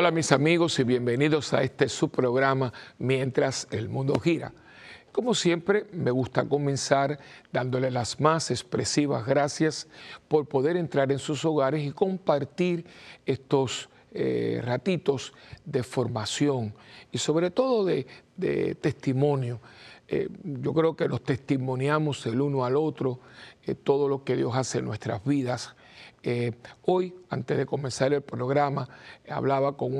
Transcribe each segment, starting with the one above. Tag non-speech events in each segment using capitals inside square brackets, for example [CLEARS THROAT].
Hola mis amigos y bienvenidos a este subprograma Mientras el mundo gira. Como siempre, me gusta comenzar dándole las más expresivas gracias por poder entrar en sus hogares y compartir estos eh, ratitos de formación y sobre todo de, testimonio. Eh, yo creo que nos testimoniamos el uno al otro eh, todo lo que Dios hace en nuestras vidas eh, hoy, antes de comenzar el programa, hablaba con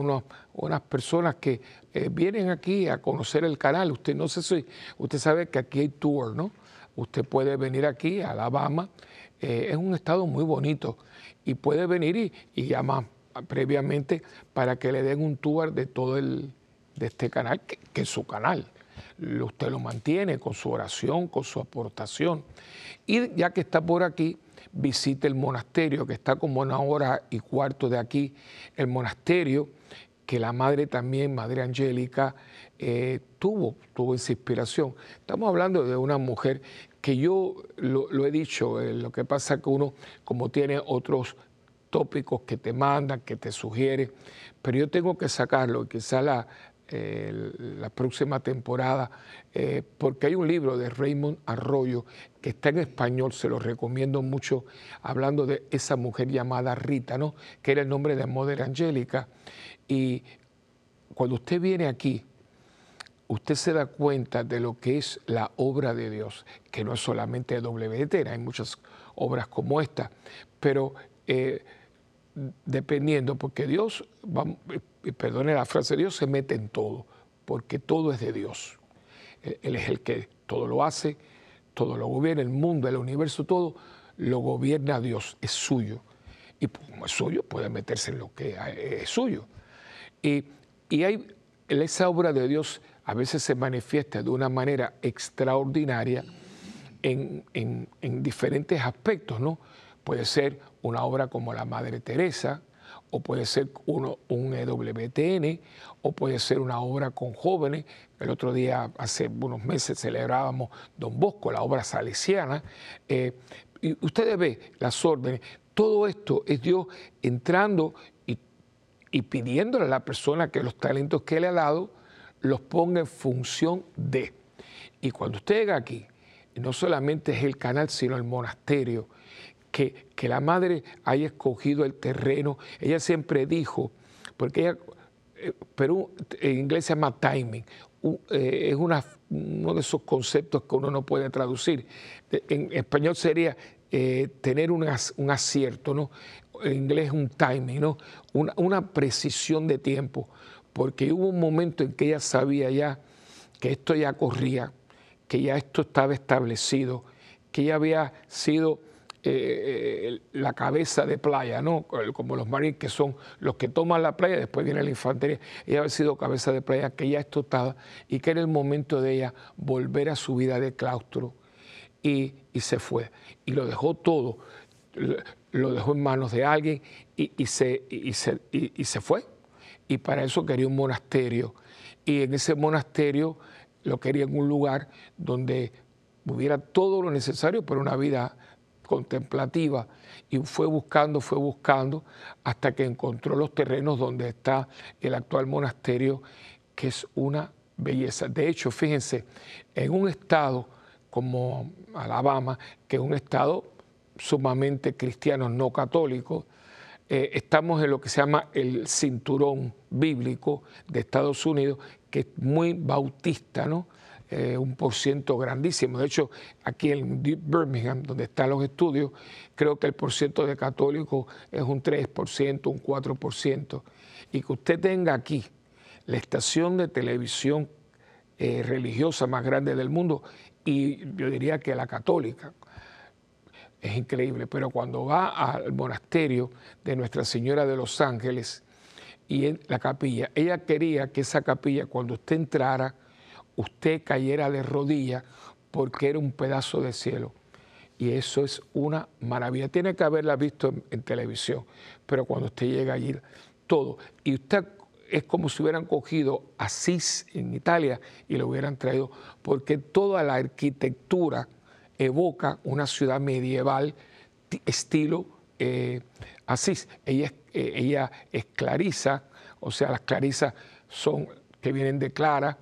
unas personas que eh, vienen aquí a conocer el canal. Usted no sé si, usted sabe que aquí hay tour, ¿no? Usted puede venir aquí a Alabama. Eh, es un estado muy bonito y puede venir y, y llama previamente para que le den un tour de todo el de este canal, que es su canal usted lo mantiene con su oración, con su aportación. Y ya que está por aquí, visite el monasterio, que está como una hora y cuarto de aquí, el monasterio que la madre también, Madre Angélica, eh, tuvo, tuvo esa inspiración. Estamos hablando de una mujer que yo lo, he dicho, eh, lo que pasa es que uno, como tiene otros tópicos que te mandan, que te sugiere, pero yo tengo que sacarlo, quizá la, la próxima temporada, eh, porque hay un libro de Raymond Arroyo que está en español, se lo recomiendo mucho, hablando de esa mujer llamada Rita, ¿no? que era el nombre de Mother Angélica. Y cuando usted viene aquí, usted se da cuenta de lo que es la obra de Dios, que no es solamente WT, hay muchas obras como esta, pero eh, dependiendo, porque Dios, perdone la frase, Dios se mete en todo, porque todo es de Dios. Él es el que todo lo hace, todo lo gobierna, el mundo, el universo, todo lo gobierna Dios, es suyo. Y como es suyo, puede meterse en lo que es suyo. Y, hay, esa obra de Dios a veces se manifiesta de una manera extraordinaria en, en diferentes aspectos, ¿no? Puede ser una obra como la Madre Teresa, o puede ser uno, un EWTN, o puede ser una obra con jóvenes. El otro día, hace unos meses, celebrábamos Don Bosco, la obra salesiana. Eh, y ustedes ven las órdenes. Todo esto es Dios entrando y, y pidiéndole a la persona que los talentos que le ha dado los ponga en función de. Y cuando usted llega aquí, no solamente es el canal, sino el monasterio, que, la madre haya escogido el terreno. Ella siempre dijo, porque ella, eh, pero en inglés se llama timing, eh, es una, uno de esos conceptos que uno no puede traducir. En español sería eh, tener un, acierto, ¿no? En inglés un timing, ¿no? Una, una, precisión de tiempo, porque hubo un momento en que ella sabía ya que esto ya corría, que ya esto estaba establecido, que ya había sido eh, la cabeza de playa, ¿no? como los marines que son los que toman la playa, después viene la infantería, ella había sido cabeza de playa, que ya estaba y que era el momento de ella volver a su vida de claustro y, se fue. Y lo dejó todo, lo dejó en manos de alguien y, se, y, se, y se fue. Y para eso quería un monasterio. Y en ese monasterio lo quería en un lugar donde hubiera todo lo necesario para una vida contemplativa y fue buscando, fue buscando hasta que encontró los terrenos donde está el actual monasterio, que es una belleza. De hecho, fíjense, en un estado como Alabama, que es un estado sumamente cristiano, no católico, eh, estamos en lo que se llama el cinturón bíblico de Estados Unidos, que es muy bautista, ¿no? Eh, un por ciento grandísimo. De hecho, aquí en Birmingham, donde están los estudios, creo que el por ciento de católicos es un 3%, un 4%. Y que usted tenga aquí la estación de televisión eh, religiosa más grande del mundo, y yo diría que la católica, es increíble, pero cuando va al monasterio de Nuestra Señora de los Ángeles y en la capilla, ella quería que esa capilla, cuando usted entrara, usted cayera de rodillas porque era un pedazo de cielo. Y eso es una maravilla. Tiene que haberla visto en, televisión, pero cuando usted llega allí, todo. Y usted es como si hubieran cogido Asís en Italia y lo hubieran traído, porque toda la arquitectura evoca una ciudad medieval estilo eh, Asís. Ella eh, ella es clarisa, o sea, las clarisas son que vienen de Clara,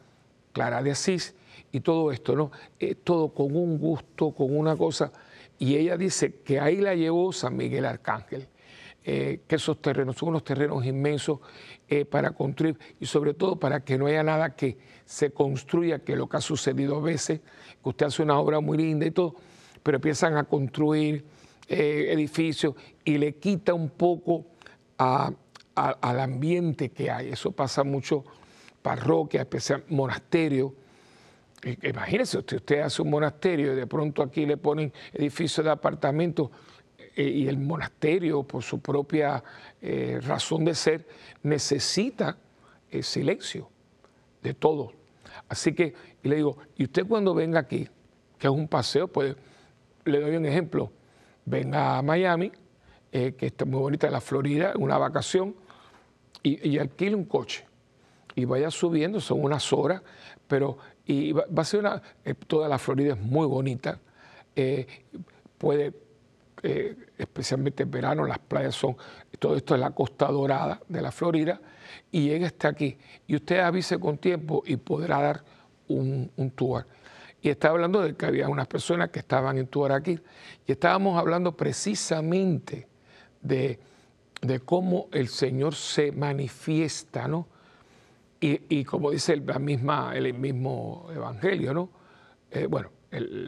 Clara de Asís, y todo esto, ¿no? Eh, todo con un gusto, con una cosa. Y ella dice que ahí la llevó San Miguel Arcángel, eh, que esos terrenos son unos terrenos inmensos para construir y sobre todo para que no haya nada que se construya, que lo que ha sucedido a veces, que usted hace una obra muy linda y todo, pero empiezan a construir edificios y le quita un poco al ambiente que hay. Eso pasa mucho parroquia, especial monasterio. Imagínense, usted, usted hace un monasterio y de pronto aquí le ponen edificios de apartamentos eh, y el monasterio, por su propia eh, razón de ser, necesita el silencio de todos. Así que y le digo, y usted cuando venga aquí, que es un paseo, pues le doy un ejemplo, venga a Miami, eh, que está muy bonita, la Florida, una vacación, y, alquile un coche y vaya subiendo, son unas horas, pero y va, a ser una, eh, toda la Florida es muy bonita, eh, puede, especialmente en verano, las playas son, todo esto es la costa dorada de la Florida, y llega hasta aquí, y usted avise con tiempo y podrá dar un, un tour. Y estaba hablando de que había unas personas que estaban en tour aquí, y estábamos hablando precisamente de, cómo el Señor se manifiesta, ¿no? Y, como dice el, misma, el mismo Evangelio, ¿no? Eh, bueno,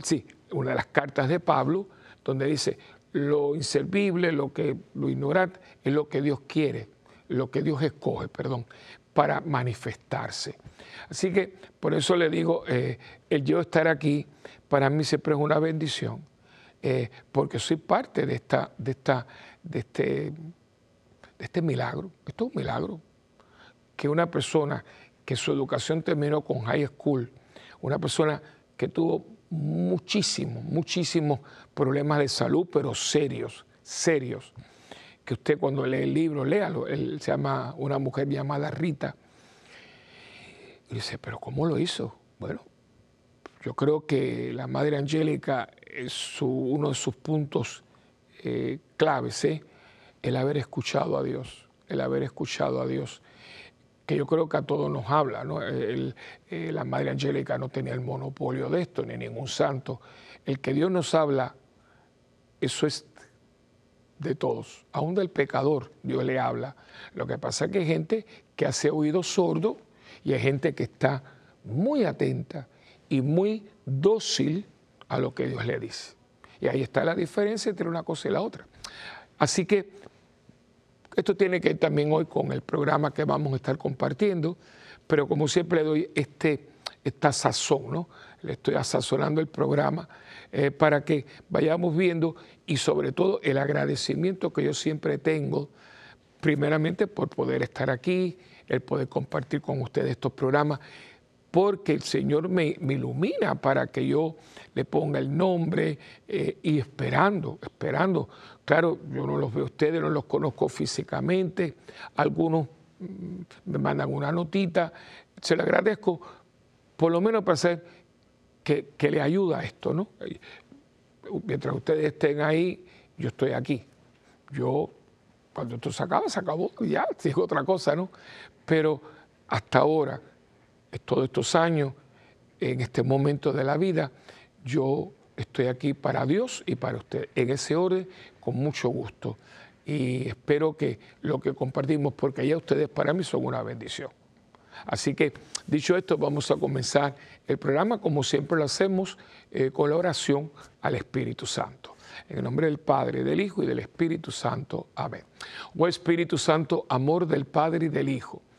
sí, una de las cartas de Pablo, donde dice, lo inservible, lo, que, lo ignorante, es lo que Dios quiere, lo que Dios escoge, perdón, para manifestarse. Así que por eso le digo, eh, el yo estar aquí, para mí siempre es una bendición, eh, porque soy parte de esta, de esta de este, de este milagro. Esto es un milagro. Que una persona que su educación terminó con high school, una persona que tuvo muchísimos, muchísimos problemas de salud, pero serios, serios. Que usted cuando lee el libro, léalo. Él se llama una mujer llamada Rita. Y dice, pero ¿cómo lo hizo? Bueno, yo creo que la Madre Angélica es uno de sus puntos eh, claves, ¿eh? el haber escuchado a Dios, el haber escuchado a Dios, que yo creo que a todos nos habla. ¿no? Eh, la Madre Angélica no tenía el monopolio de esto, ni ningún santo. El que Dios nos habla, eso es de todos, aún del pecador Dios le habla. Lo que pasa es que hay gente que hace oído sordo y hay gente que está muy atenta y muy dócil a lo que Dios le dice. Y ahí está la diferencia entre una cosa y la otra. Así que esto tiene que ver también hoy con el programa que vamos a estar compartiendo, pero como siempre le doy este, esta sazón, ¿no? Le estoy asazonando el programa eh, para que vayamos viendo y sobre todo el agradecimiento que yo siempre tengo, primeramente por poder estar aquí, el poder compartir con ustedes estos programas porque el Señor me, ilumina para que yo le ponga el nombre eh, y esperando, esperando. Claro, yo no los veo a ustedes, no los conozco físicamente, algunos mm, me mandan una notita, se lo agradezco, por lo menos para hacer que, que le ayuda a esto, ¿no? Mientras ustedes estén ahí, yo estoy aquí. Yo, cuando esto se acaba, se acabó, ya, [LAUGHS] digo otra cosa, ¿no? Pero hasta ahora todos estos años, en este momento de la vida, yo estoy aquí para Dios y para usted, en ese orden, con mucho gusto. Y espero que lo que compartimos, porque ya ustedes para mí son una bendición. Así que, dicho esto, vamos a comenzar el programa como siempre lo hacemos, eh, con la oración al Espíritu Santo. En el nombre del Padre, del Hijo y del Espíritu Santo. Amén. Oh Espíritu Santo, amor del Padre y del Hijo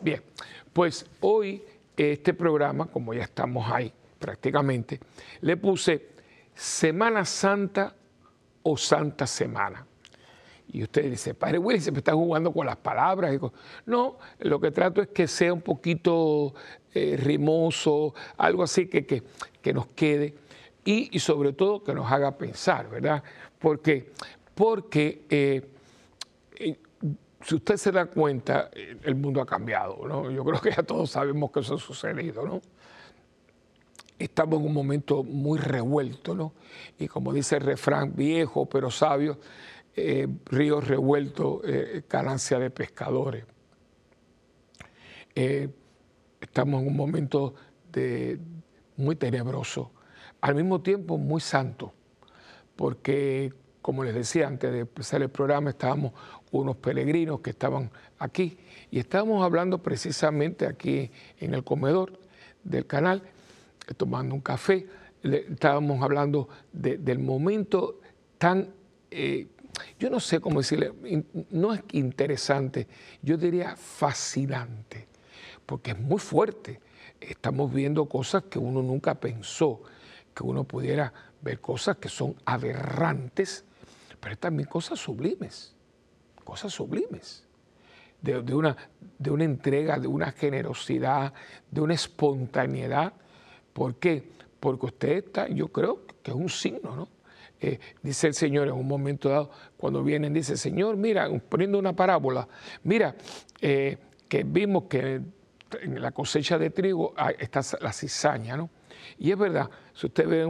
Bien, pues hoy este programa, como ya estamos ahí prácticamente, le puse Semana Santa o Santa Semana. Y usted dice, Padre Willy, se me está jugando con las palabras. No, lo que trato es que sea un poquito eh, rimoso, algo así que, que, nos quede y, sobre todo que nos haga pensar, ¿verdad? Porque, porque eh, si usted se da cuenta, el mundo ha cambiado, ¿no? Yo creo que ya todos sabemos que eso ha sucedido, ¿no? Estamos en un momento muy revuelto, ¿no? Y como dice el refrán, viejo pero sabio, eh, ríos revueltos, eh, de pescadores. Eh, estamos en un momento de, muy tenebroso, al mismo tiempo muy santo, porque como les decía antes de empezar el programa, estábamos unos peregrinos que estaban aquí. Y estábamos hablando precisamente aquí en el comedor del canal, tomando un café, estábamos hablando del momento tan yo no sé cómo decirle, no es interesante, yo diría fascinante, porque es muy fuerte. Estamos viendo cosas que uno nunca pensó, que uno pudiera ver cosas que son aberrantes, pero también cosas sublimes, cosas sublimes. De, una, de una entrega, de una generosidad, de una espontaneidad. ¿Por qué? Porque usted está, yo creo que es un signo, ¿no? Eh, dice el Señor en un momento dado, cuando vienen, dice, Señor, mira, poniendo una parábola, mira, eh, que vimos que en la cosecha de trigo está la cizaña, ¿no? Y es verdad, si usted ve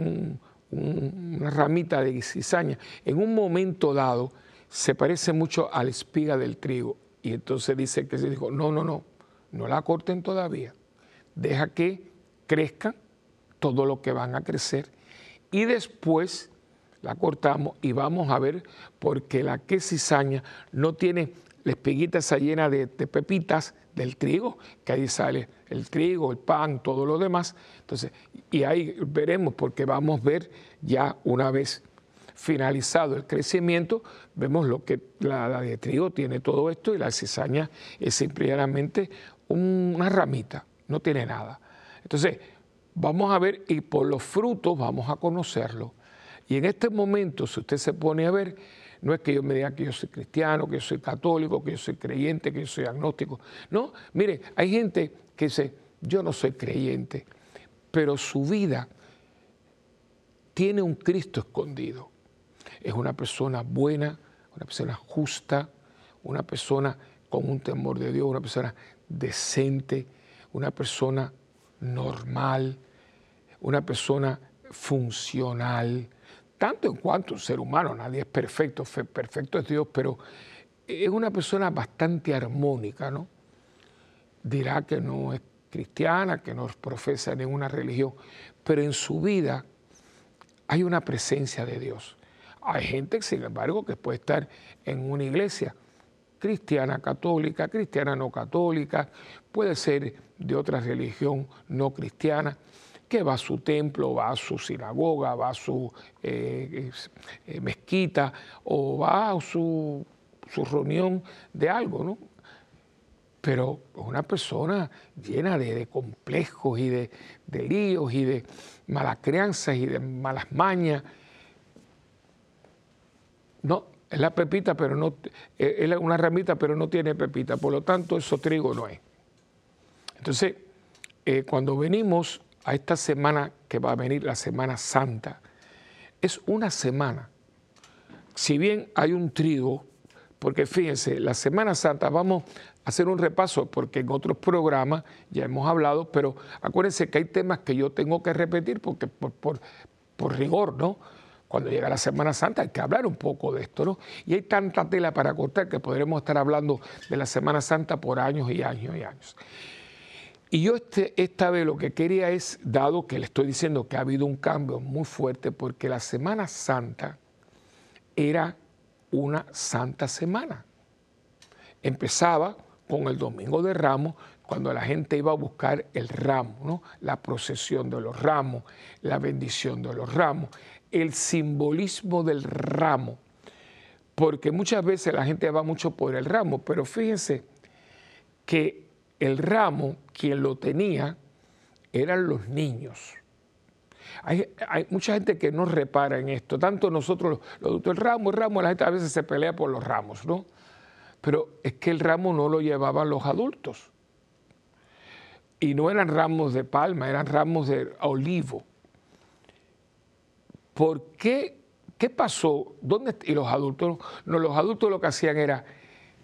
una ramita de cizaña, en un momento dado se parece mucho a la espiga del trigo. Y entonces dice que se dijo, no, no, no, no la corten todavía, deja que crezcan todo lo que van a crecer y después la cortamos y vamos a ver porque la que cizaña no tiene la espiguita esa llena de, pepitas del trigo, que ahí sale el trigo, el pan, todo lo demás. Entonces, y ahí veremos, porque vamos a ver ya una vez finalizado el crecimiento, vemos lo que la, de trigo tiene todo esto y la cizaña es simplemente una ramita, no tiene nada. Entonces, vamos a ver y por los frutos vamos a conocerlo. Y en este momento, si usted se pone a ver, no es que yo me diga que yo soy cristiano, que yo soy católico, que yo soy creyente, que yo soy agnóstico. No, mire, hay gente que dice, yo no soy creyente, pero su vida tiene un Cristo escondido. Es una persona buena, una persona justa, una persona con un temor de Dios, una persona decente, una persona normal, una persona funcional, tanto en cuanto un ser humano, nadie es perfecto, perfecto es Dios, pero es una persona bastante armónica, ¿no? Dirá que no es cristiana, que no profesa ninguna religión, pero en su vida hay una presencia de Dios. Hay gente, sin embargo, que puede estar en una iglesia cristiana católica, cristiana no católica, puede ser de otra religión no cristiana, que va a su templo, va a su sinagoga, va a su eh, eh, mezquita o va a su, reunión de algo, ¿no? Pero una persona llena de, complejos y de, líos y de malas crianzas y de malas mañas. No, es la pepita, pero no, es una ramita, pero no tiene pepita. Por lo tanto, eso trigo no es. Entonces, eh, cuando venimos a esta semana que va a venir, la Semana Santa. Es una semana. Si bien hay un trigo, porque fíjense, la Semana Santa, vamos a hacer un repaso, porque en otros programas ya hemos hablado, pero acuérdense que hay temas que yo tengo que repetir porque por, por rigor, ¿no? Cuando llega la Semana Santa hay que hablar un poco de esto, ¿no? Y hay tanta tela para cortar que podremos estar hablando de la Semana Santa por años y años y años. Y yo este, esta vez lo que quería es, dado que le estoy diciendo que ha habido un cambio muy fuerte, porque la Semana Santa era una santa semana. Empezaba con el Domingo de Ramos, cuando la gente iba a buscar el ramo, ¿no? la procesión de los ramos, la bendición de los ramos, el simbolismo del ramo, porque muchas veces la gente va mucho por el ramo, pero fíjense que el ramo, quien lo tenía, eran los niños. Hay, mucha gente que no repara en esto, tanto nosotros, los, el ramo, el ramo, la gente a veces se pelea por los ramos, ¿no? Pero es que el ramo no lo llevaban los adultos. Y no eran ramos de palma, eran ramos de olivo. ¿Por qué? ¿Qué pasó? ¿Dónde? Y los adultos, no, los adultos lo que hacían era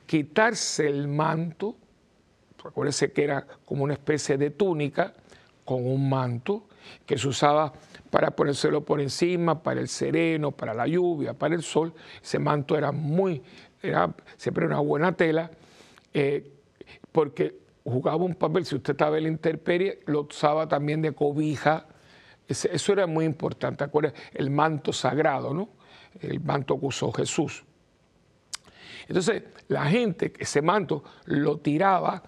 quitarse el manto, acuérdense que era como una especie de túnica con un manto que se usaba para ponérselo por encima, para el sereno, para la lluvia, para el sol. Ese manto era muy, era siempre una buena tela, eh, porque jugaba un papel, si usted estaba en la intemperie, lo usaba también de cobija, eso era muy importante, acuérdense, el manto sagrado, ¿no? El manto que usó Jesús. Entonces, la gente, ese manto lo tiraba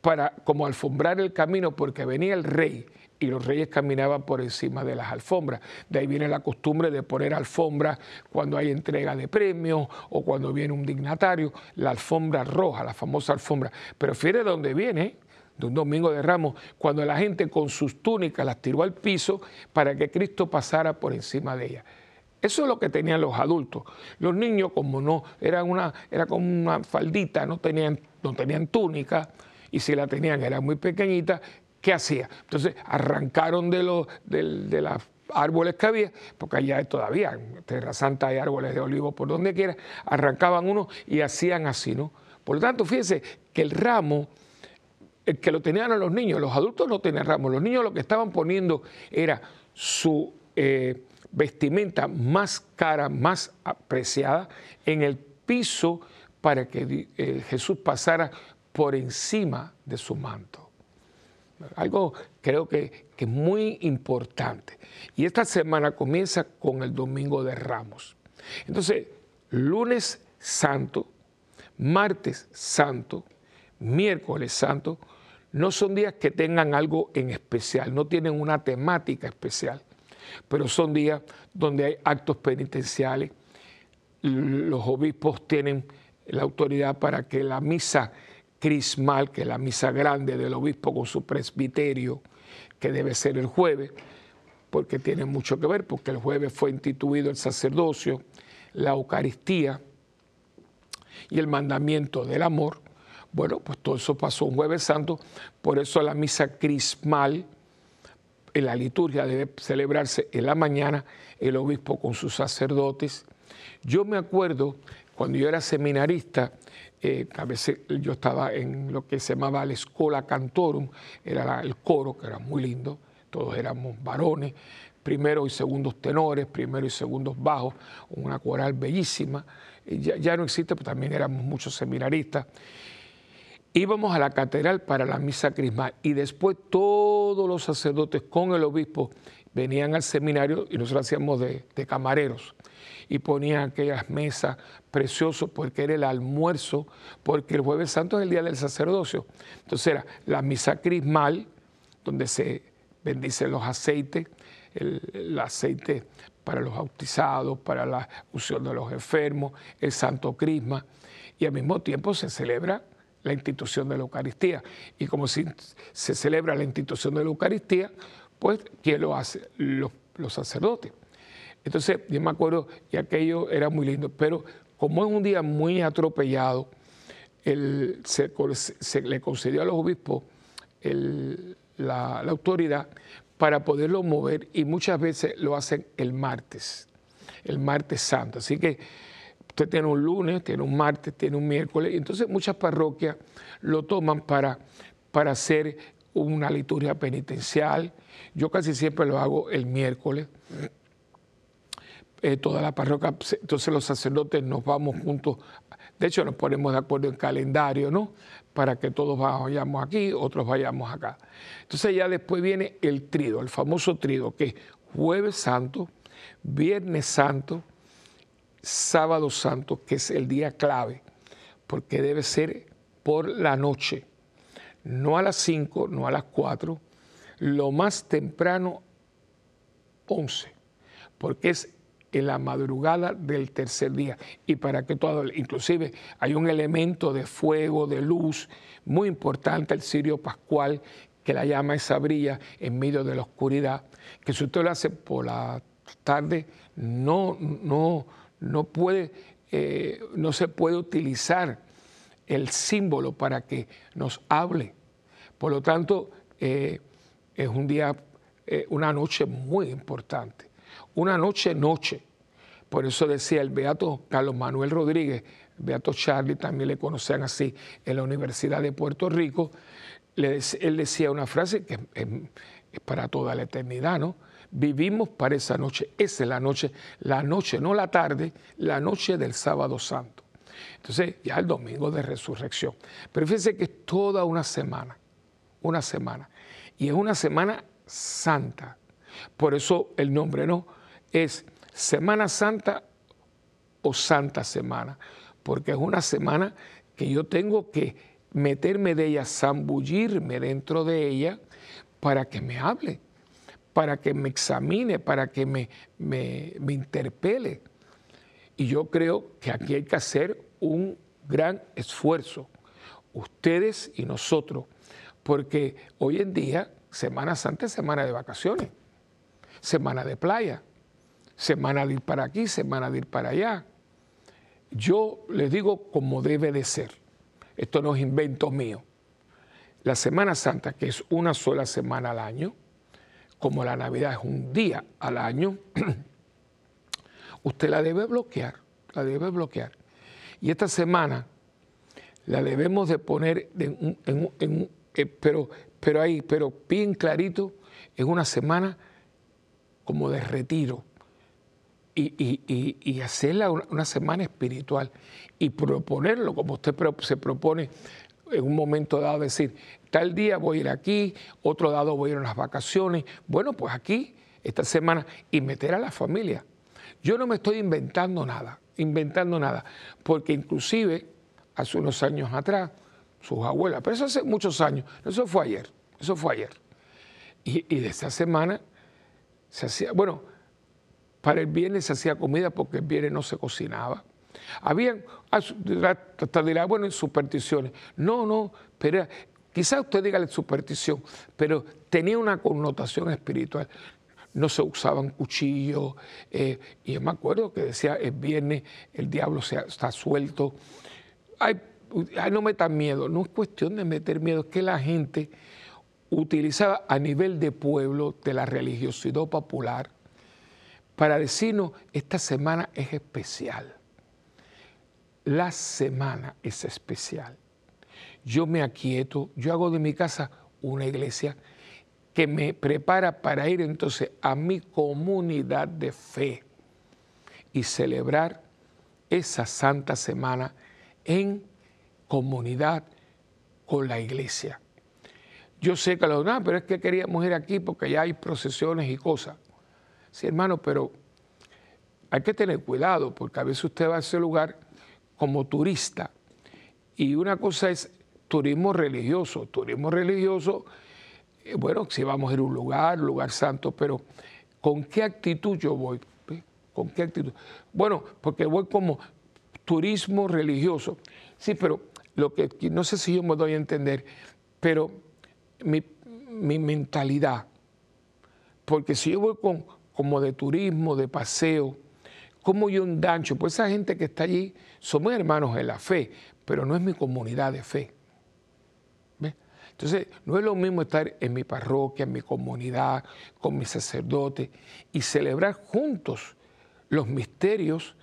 para como alfombrar el camino porque venía el rey y los reyes caminaban por encima de las alfombras. De ahí viene la costumbre de poner alfombra cuando hay entrega de premios o cuando viene un dignatario, la alfombra roja, la famosa alfombra. Pero fíjate de dónde viene, de un domingo de ramos, cuando la gente con sus túnicas las tiró al piso para que Cristo pasara por encima de ellas. Eso es lo que tenían los adultos. Los niños, como no, eran una, era como una faldita, no tenían, no tenían túnica, y si la tenían era muy pequeñita, ¿qué hacía? Entonces arrancaron de los de, los árboles que había, porque allá todavía, en Tierra Santa hay árboles de olivo por donde quiera, arrancaban uno y hacían así, ¿no? Por lo tanto, fíjense que el ramo que lo tenían a los niños, los adultos no tenían ramos, los niños lo que estaban poniendo era su eh, vestimenta más cara, más apreciada en el piso para que eh, Jesús pasara por encima de su manto. Algo creo que, que es muy importante. Y esta semana comienza con el Domingo de Ramos. Entonces, lunes santo, martes santo, miércoles santo, no son días que tengan algo en especial, no tienen una temática especial, pero son días donde hay actos penitenciales. Los obispos tienen la autoridad para que la misa crismal, que es la misa grande del obispo con su presbiterio, que debe ser el jueves, porque tiene mucho que ver, porque el jueves fue instituido el sacerdocio, la Eucaristía y el mandamiento del amor, bueno, pues todo eso pasó un jueves santo, por eso la misa crismal en la liturgia debe celebrarse en la mañana, el obispo con sus sacerdotes. Yo me acuerdo cuando yo era seminarista, eh, a veces yo estaba en lo que se llamaba la Escola Cantorum, era el coro, que era muy lindo, todos éramos varones, primeros y segundos tenores, primeros y segundos bajos, una coral bellísima. Ya, ya no existe, pero también éramos muchos seminaristas íbamos a la catedral para la misa crismal y después todos los sacerdotes con el obispo venían al seminario y nosotros hacíamos de, camareros y ponían aquellas mesas preciosas porque era el almuerzo, porque el jueves santo es el día del sacerdocio. Entonces era la misa crismal, donde se bendicen los aceites, el, aceite para los bautizados, para la unción de los enfermos, el santo crisma, y al mismo tiempo se celebra la institución de la Eucaristía. Y como se celebra la institución de la Eucaristía, pues ¿quién lo hace? Los, sacerdotes. Entonces, yo me acuerdo que aquello era muy lindo, pero como es un día muy atropellado, se, le concedió a los obispos la, la autoridad para poderlo mover y muchas veces lo hacen el martes, el martes santo. Así que Usted tiene un lunes, tiene un martes, tiene un miércoles, entonces muchas parroquias lo toman para, para hacer una liturgia penitencial. Yo casi siempre lo hago el miércoles. Eh, toda la parroquia, entonces los sacerdotes nos vamos juntos, de hecho nos ponemos de acuerdo en calendario, ¿no? Para que todos vayamos aquí, otros vayamos acá. Entonces ya después viene el trido, el famoso trido, que es jueves santo, viernes santo, sábado santo, que es el día clave, porque debe ser por la noche. no a las 5, no a las 4, lo más temprano 11, porque es en la madrugada del tercer día y para que todo, inclusive hay un elemento de fuego, de luz muy importante, el cirio pascual, que la llama esa brilla en medio de la oscuridad, que si usted lo hace por la tarde, no, no, no puede, eh, no se puede utilizar el símbolo para que nos hable. Por lo tanto, eh, es un día, eh, una noche muy importante, una noche noche. Por eso decía el Beato Carlos Manuel Rodríguez, Beato Charlie, también le conocían así en la Universidad de Puerto Rico, él decía una frase que es, es para toda la eternidad, ¿no? Vivimos para esa noche, esa es la noche, la noche, no la tarde, la noche del sábado santo. Entonces, ya el domingo de resurrección. Pero fíjense que es toda una semana, una semana. Y es una semana santa. Por eso el nombre no es Semana Santa o Santa Semana, porque es una semana que yo tengo que meterme de ella, zambullirme dentro de ella para que me hable, para que me examine, para que me, me, interpele. Y yo creo que aquí hay que hacer un gran esfuerzo, ustedes y nosotros, porque hoy en día Semana Santa es semana de vacaciones, semana de playa, semana de ir para aquí, semana de ir para allá. Yo les digo como debe de ser. Esto no es invento mío. La Semana Santa, que es una sola semana al año, como la Navidad es un día al año, [CLEARS THROAT] usted la debe bloquear, la debe bloquear. Y esta semana la debemos de poner en, eh, pero, pero ahí, pero bien clarito, es una semana como de retiro y, hacerla una, semana espiritual y proponerlo como usted se propone en un momento dado, decir, tal día voy a ir aquí, otro dado voy a ir a unas vacaciones, bueno, pues aquí, esta semana, y meter a la familia. Yo no me estoy inventando nada, inventando nada, porque inclusive hace unos años atrás, sus abuelas, pero eso hace muchos años, eso fue ayer, eso fue ayer. Y, y de esa semana se hacía, bueno, para el viernes se hacía comida porque el viernes no se cocinaba. Habían, ah, hasta dirá, bueno, supersticiones. No, no, pero quizás usted diga la superstición, pero tenía una connotación espiritual. No se usaban cuchillos, eh, y yo me acuerdo que decía el viernes el diablo está suelto. Ay, ay, no metan miedo, no es cuestión de meter miedo, es que la gente utilizaba a nivel de pueblo, de la religiosidad popular, para decirnos, esta semana es especial. La semana es especial. Yo me aquieto, yo hago de mi casa una iglesia que me prepara para ir entonces a mi comunidad de fe y celebrar esa santa semana en comunidad con la iglesia. Yo sé que los no, pero es que queríamos ir aquí porque ya hay procesiones y cosas. Sí, hermano, pero hay que tener cuidado porque a veces usted va a ese lugar como turista y una cosa es turismo religioso. Turismo religioso, eh, bueno, si vamos a ir a un lugar, lugar santo, pero ¿con qué actitud yo voy? ¿Con qué actitud? Bueno, porque voy como turismo religioso. Sí, pero lo que no sé si yo me doy a entender, pero mi, mi mentalidad, porque si yo voy con, como de turismo, de paseo, como yo un dancho, pues esa gente que está allí somos hermanos en la fe, pero no es mi comunidad de fe. Entonces, no es lo mismo estar en mi parroquia, en mi comunidad, con mis sacerdotes y celebrar juntos los misterios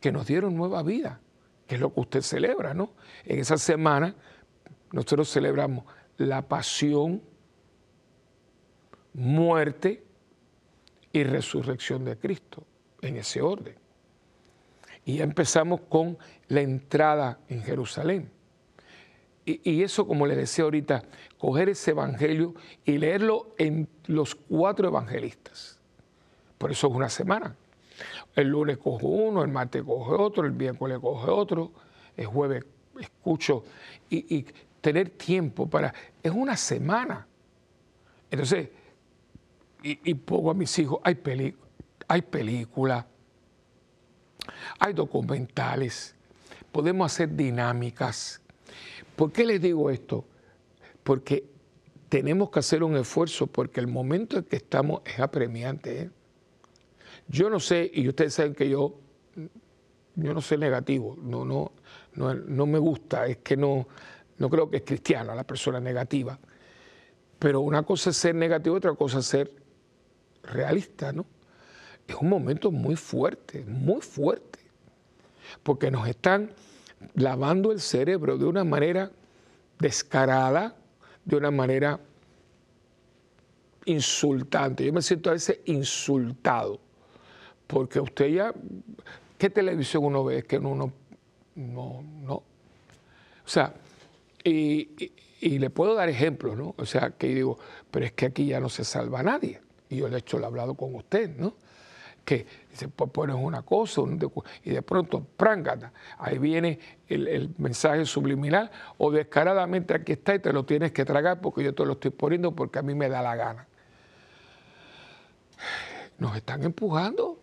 que nos dieron nueva vida, que es lo que usted celebra, ¿no? En esa semana nosotros celebramos la pasión, muerte y resurrección de Cristo, en ese orden. Y ya empezamos con la entrada en Jerusalén. Y, eso, como le decía ahorita, coger ese evangelio y leerlo en los cuatro evangelistas. Por eso es una semana. El lunes cojo uno, el martes coge otro, el miércoles coge otro, el jueves escucho y, tener tiempo para... Es una semana. Entonces, y, pongo a mis hijos, hay, hay películas, hay documentales, podemos hacer dinámicas. ¿Por qué les digo esto? Porque tenemos que hacer un esfuerzo porque el momento en que estamos es apremiante. ¿eh? Yo no sé, y ustedes saben que yo, yo no soy negativo, no, no, no, me gusta, es que no, no creo que es cristiano la persona negativa. Pero una cosa es ser negativo, otra cosa es ser realista, ¿no? Es un momento muy fuerte, muy fuerte, porque nos están lavando el cerebro de una manera descarada, de una manera insultante. Yo me siento a veces insultado, porque usted ya, ¿qué televisión uno ve? Es que uno no, no. O sea, y, le puedo dar ejemplos, ¿no? O sea, que digo, pero es que aquí ya no se salva nadie. Y yo le he hecho, he hablado con usted, ¿no? Que se pues pones una cosa y de pronto, prángata, ahí viene el, mensaje subliminal o descaradamente aquí está y te lo tienes que tragar porque yo te lo estoy poniendo porque a mí me da la gana. Nos están empujando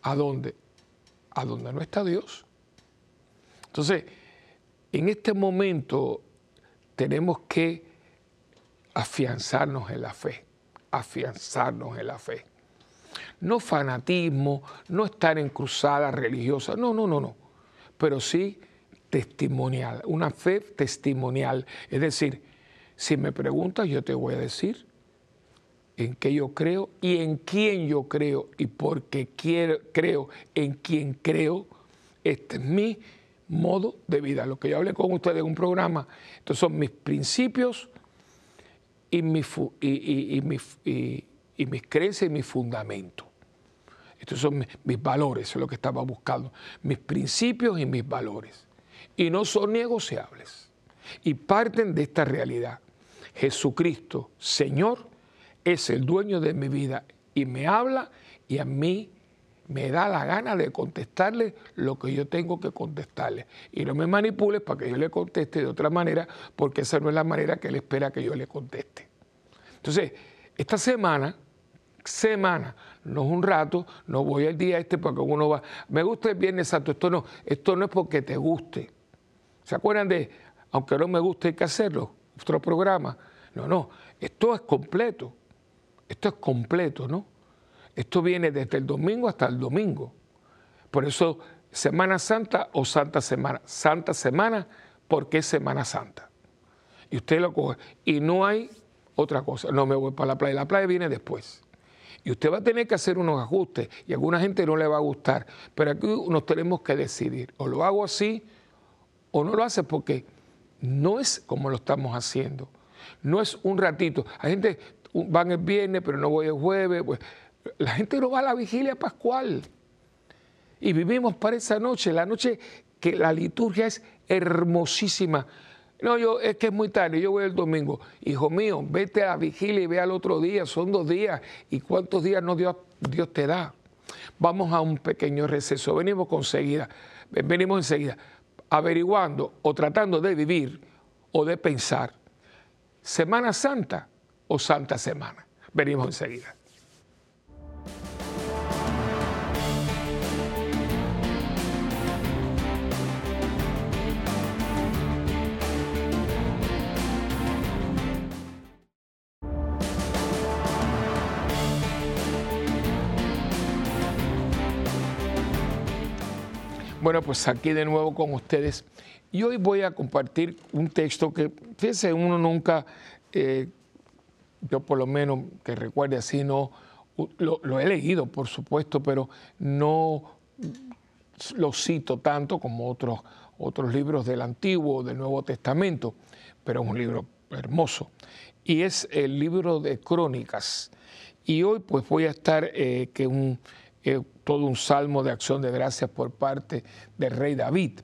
a dónde? A donde no está Dios. Entonces, en este momento tenemos que afianzarnos en la fe, afianzarnos en la fe no fanatismo, no estar en cruzada religiosa, no, no, no, no, pero sí testimonial, una fe testimonial. Es decir, si me preguntas, yo te voy a decir en qué yo creo y en quién yo creo y porque quiero, creo en quién creo. Este es mi modo de vida. Lo que yo hablé con ustedes en un programa, estos son mis principios y, y, y mis creencias y mis fundamentos. Estos son mis, valores, es lo que estaba buscando. Mis principios y mis valores. Y no son negociables. Y parten de esta realidad. Jesucristo, Señor, es el dueño de mi vida y me habla y a mí me da la gana de contestarle lo que yo tengo que contestarle. Y no me manipules para que yo le conteste de otra manera, porque esa no es la manera que él espera que yo le conteste. Entonces, esta semana semana, no es un rato, no voy al día este porque uno va, me gusta el Viernes Santo, esto no, esto no es porque te guste. ¿Se acuerdan de, aunque no me guste hay que hacerlo, otro programa? No, no, esto es completo, esto es completo, ¿no? Esto viene desde el domingo hasta el domingo. Por eso, Semana Santa o Santa Semana. Santa Semana porque es Semana Santa. Y usted lo coge. Y no hay otra cosa. No me voy para la playa. La playa viene después. Y usted va a tener que hacer unos ajustes y a alguna gente no le va a gustar. Pero aquí nos tenemos que decidir. O lo hago así o no lo hace porque no es como lo estamos haciendo. No es un ratito. Hay gente, van el viernes, pero no voy el jueves. Pues, la gente no va a la vigilia pascual. Y vivimos para esa noche, la noche que la liturgia es hermosísima. No, yo es que es muy tarde, yo voy el domingo. Hijo mío, vete a la vigilia y ve al otro día, son dos días. ¿Y cuántos días no Dios, Dios te da? Vamos a un pequeño receso, venimos conseguida, venimos enseguida, averiguando o tratando de vivir o de pensar, Semana Santa o Santa Semana. Venimos enseguida. Bueno, pues aquí de nuevo con ustedes. Y hoy voy a compartir un texto que, fíjense, uno nunca, eh, yo por lo menos que recuerde así, no, lo, he leído, por supuesto, pero no lo cito tanto como otros, otros libros del Antiguo o del Nuevo Testamento, pero es un libro hermoso. Y es el libro de Crónicas. Y hoy pues voy a estar, eh, que un eh, todo un salmo de acción de gracias por parte del rey David.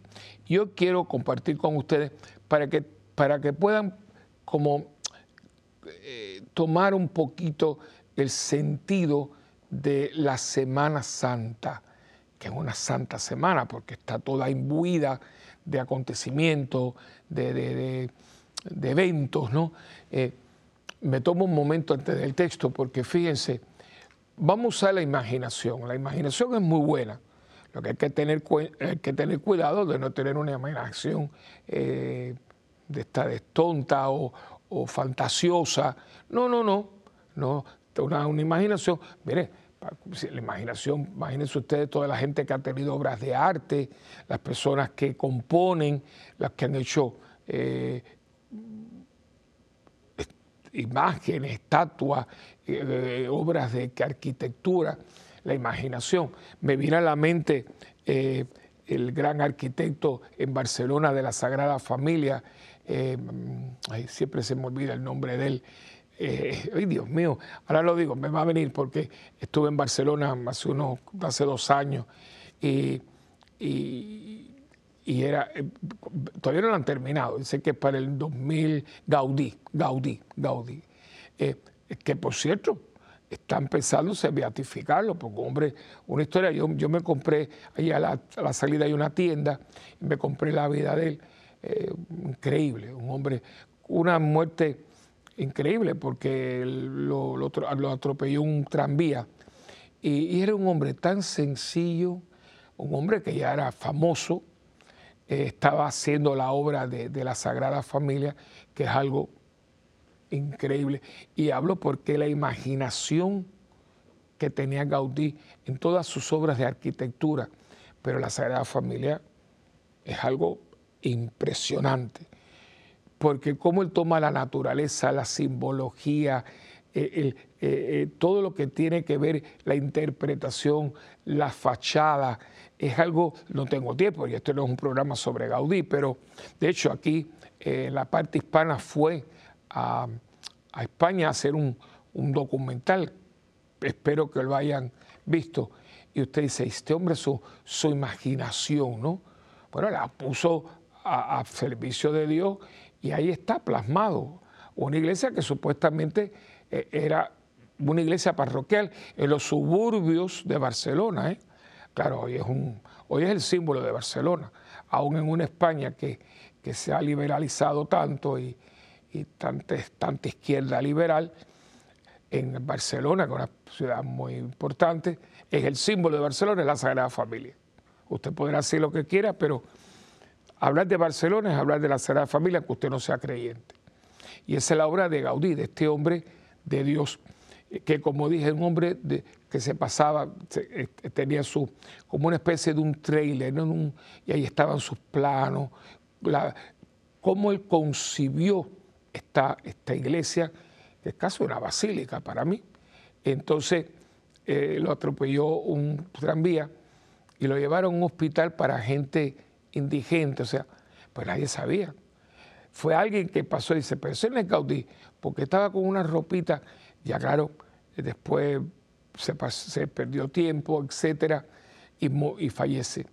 Yo quiero compartir con ustedes para que, para que puedan como eh, tomar un poquito el sentido de la Semana Santa, que es una santa semana porque está toda imbuida de acontecimientos, de, eventos, ¿no? Eh, me tomo un momento antes del texto porque fíjense, vamos a la imaginación. La imaginación es muy buena. Lo que hay que tener, que tener cuidado de no tener una imaginación eh, de esta de tonta o, fantasiosa. No, no, no. no una, una imaginación. Mire, la imaginación, imagínense ustedes toda la gente que ha tenido obras de arte, las personas que componen, las que han hecho eh, imágenes, estatuas, eh, obras de arquitectura, la imaginación. Me viene a la mente eh, el gran arquitecto en Barcelona de la Sagrada Familia, siempre se me olvida el nombre de él, eh, ay Dios mío, ahora lo digo, me va a venir porque estuve en Barcelona hace, unos, hace dos años y, era, eh, todavía no lo han terminado, dice que para el 2000 Gaudí, Gaudí, Gaudí, eh, que por cierto, está empezando a beatificarlo, porque hombre, una historia, yo, yo me compré, allá a la, salida hay una tienda, y me compré la vida de él, increíble, un hombre, una muerte increíble porque lo, lo, atropelló un tranvía. Y, era un hombre tan sencillo, un hombre que ya era famoso, eh, estaba haciendo la obra de, de, la Sagrada Familia, que es algo increíble. Y hablo porque la imaginación que tenía Gaudí en todas sus obras de arquitectura, pero la Sagrada Familia es algo impresionante porque cómo él toma la naturaleza, la simbología, eh, eh, todo lo que tiene que ver la interpretación, la fachada, es algo, no tengo tiempo, y esto no es un programa sobre Gaudí, pero de hecho aquí la parte hispana fue a, España a hacer un, documental, espero que lo hayan visto, y usted dice, este hombre su, su imaginación, ¿no? Bueno, la puso a servicio de Dios y ahí está plasmado una iglesia que supuestamente eh, era una iglesia parroquial en los suburbios de Barcelona. ¿eh? Claro, hoy es, un, hoy es el símbolo de Barcelona, aún en una España que, se ha liberalizado tanto y, tanta, tanta izquierda liberal, en Barcelona, que es una ciudad muy importante, es el símbolo de Barcelona, es la Sagrada Familia. Usted podrá hacer lo que quiera, pero Hablar de Barcelona es hablar de la Sagrada Familia, que usted no sea creyente. Y esa es la obra de Gaudí, de este hombre de Dios, que como dije, un hombre que se pasaba, eh, tenía su, como una especie de un trailer, y ahí estaban sus planos, cómo él concibió esta, esta iglesia, que es casi una basílica para mí. Entonces eh, lo atropelló un tranvía y lo llevaron a un hospital para gente indigente, o sea, pues nadie sabía. Fue alguien que pasó y dice, pero ese no es Gaudí, porque estaba con una ropita, ya claro, después se, perdió tiempo, etcétera, y, fallece.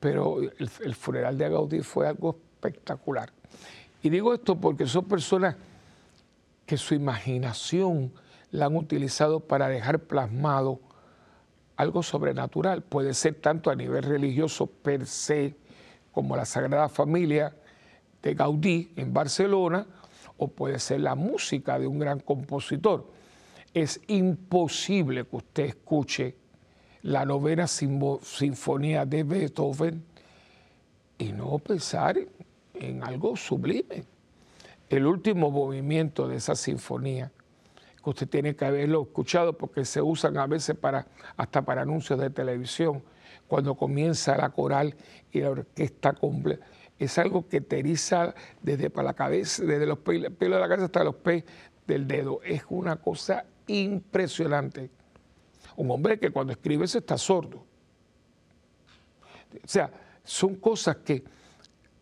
Pero el, el, funeral de Gaudí fue algo espectacular. Y digo esto porque son personas que su imaginación la han utilizado para dejar plasmado algo sobrenatural. Puede ser tanto a nivel religioso per se, como la Sagrada Familia de Gaudí en Barcelona, o puede ser la música de un gran compositor. Es imposible que usted escuche la novena sinfonía de Beethoven y no pensar en algo sublime. El último movimiento de esa sinfonía, que usted tiene que haberlo escuchado porque se usan a veces para, hasta para anuncios de televisión, cuando comienza la coral y la orquesta completa. Es algo que te desde para la cabeza, desde los pelos de la cabeza hasta los pies del dedo. Es una cosa impresionante. Un hombre que cuando escribe eso está sordo. O sea, son cosas que